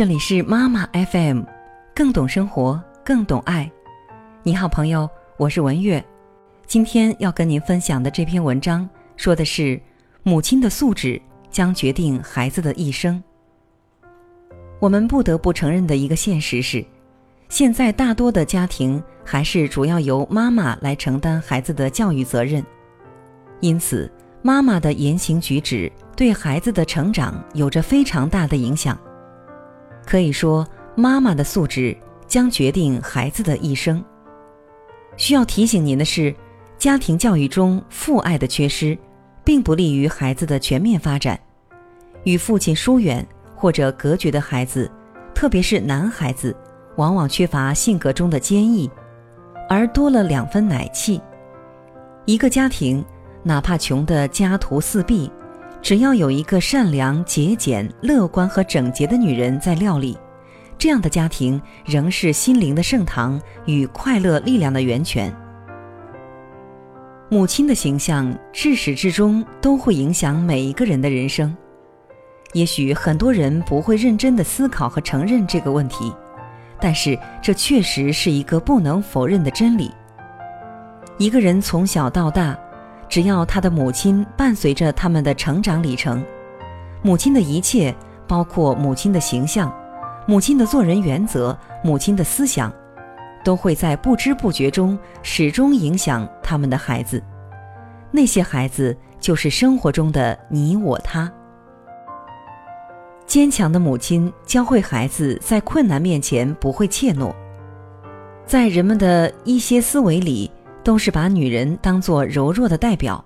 这里是妈妈 FM，更懂生活，更懂爱。你好，朋友，我是文月。今天要跟您分享的这篇文章，说的是母亲的素质将决定孩子的一生。我们不得不承认的一个现实是，现在大多的家庭还是主要由妈妈来承担孩子的教育责任，因此，妈妈的言行举止。对孩子的成长有着非常大的影响，可以说，妈妈的素质将决定孩子的一生。需要提醒您的是，家庭教育中父爱的缺失，并不利于孩子的全面发展。与父亲疏远或者隔绝的孩子，特别是男孩子，往往缺乏性格中的坚毅，而多了两分奶气。一个家庭，哪怕穷得家徒四壁。只要有一个善良、节俭、乐观和整洁的女人在料理，这样的家庭仍是心灵的圣堂与快乐力量的源泉。母亲的形象至始至终都会影响每一个人的人生。也许很多人不会认真的思考和承认这个问题，但是这确实是一个不能否认的真理。一个人从小到大。只要他的母亲伴随着他们的成长里程，母亲的一切，包括母亲的形象、母亲的做人原则、母亲的思想，都会在不知不觉中始终影响他们的孩子。那些孩子就是生活中的你我他。坚强的母亲教会孩子在困难面前不会怯懦，在人们的一些思维里。都是把女人当作柔弱的代表，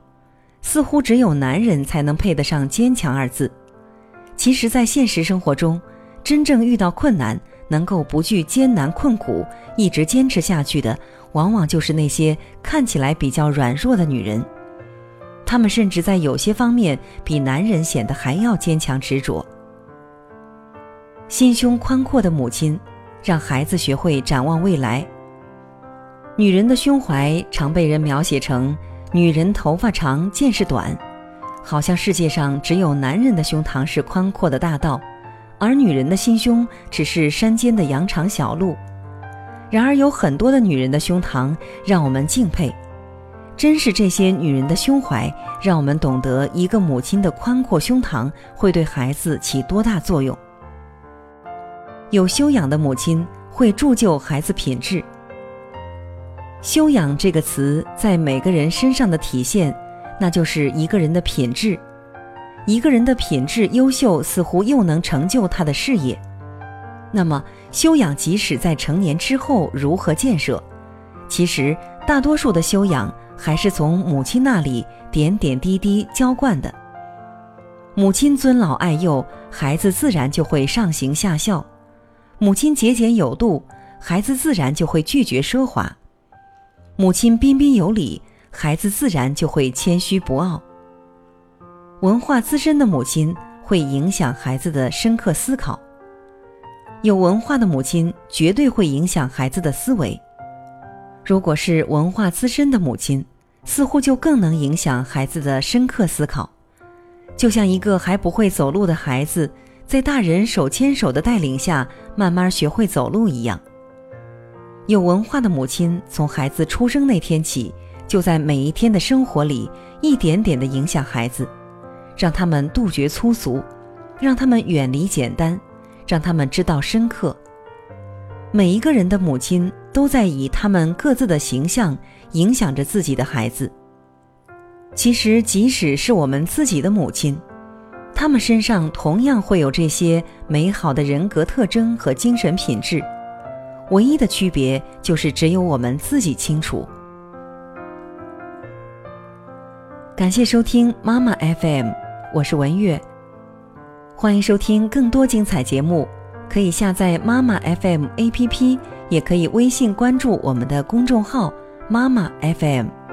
似乎只有男人才能配得上“坚强”二字。其实，在现实生活中，真正遇到困难能够不惧艰难困苦，一直坚持下去的，往往就是那些看起来比较软弱的女人。她们甚至在有些方面比男人显得还要坚强执着。心胸宽阔的母亲，让孩子学会展望未来。女人的胸怀常被人描写成女人头发长见识短，好像世界上只有男人的胸膛是宽阔的大道，而女人的心胸只是山间的羊肠小路。然而有很多的女人的胸膛让我们敬佩，真是这些女人的胸怀让我们懂得一个母亲的宽阔胸膛会对孩子起多大作用。有修养的母亲会铸就孩子品质。修养这个词在每个人身上的体现，那就是一个人的品质。一个人的品质优秀，似乎又能成就他的事业。那么，修养即使在成年之后如何建设？其实，大多数的修养还是从母亲那里点点滴滴浇灌的。母亲尊老爱幼，孩子自然就会上行下效；母亲节俭有度，孩子自然就会拒绝奢华。母亲彬彬有礼，孩子自然就会谦虚不傲。文化资深的母亲会影响孩子的深刻思考，有文化的母亲绝对会影响孩子的思维。如果是文化资深的母亲，似乎就更能影响孩子的深刻思考，就像一个还不会走路的孩子，在大人手牵手的带领下慢慢学会走路一样。有文化的母亲，从孩子出生那天起，就在每一天的生活里，一点点地影响孩子，让他们杜绝粗俗，让他们远离简单，让他们知道深刻。每一个人的母亲都在以他们各自的形象影响着自己的孩子。其实，即使是我们自己的母亲，他们身上同样会有这些美好的人格特征和精神品质。唯一的区别就是只有我们自己清楚。感谢收听妈妈 FM，我是文月。欢迎收听更多精彩节目，可以下载妈妈 FM APP，也可以微信关注我们的公众号妈妈 FM。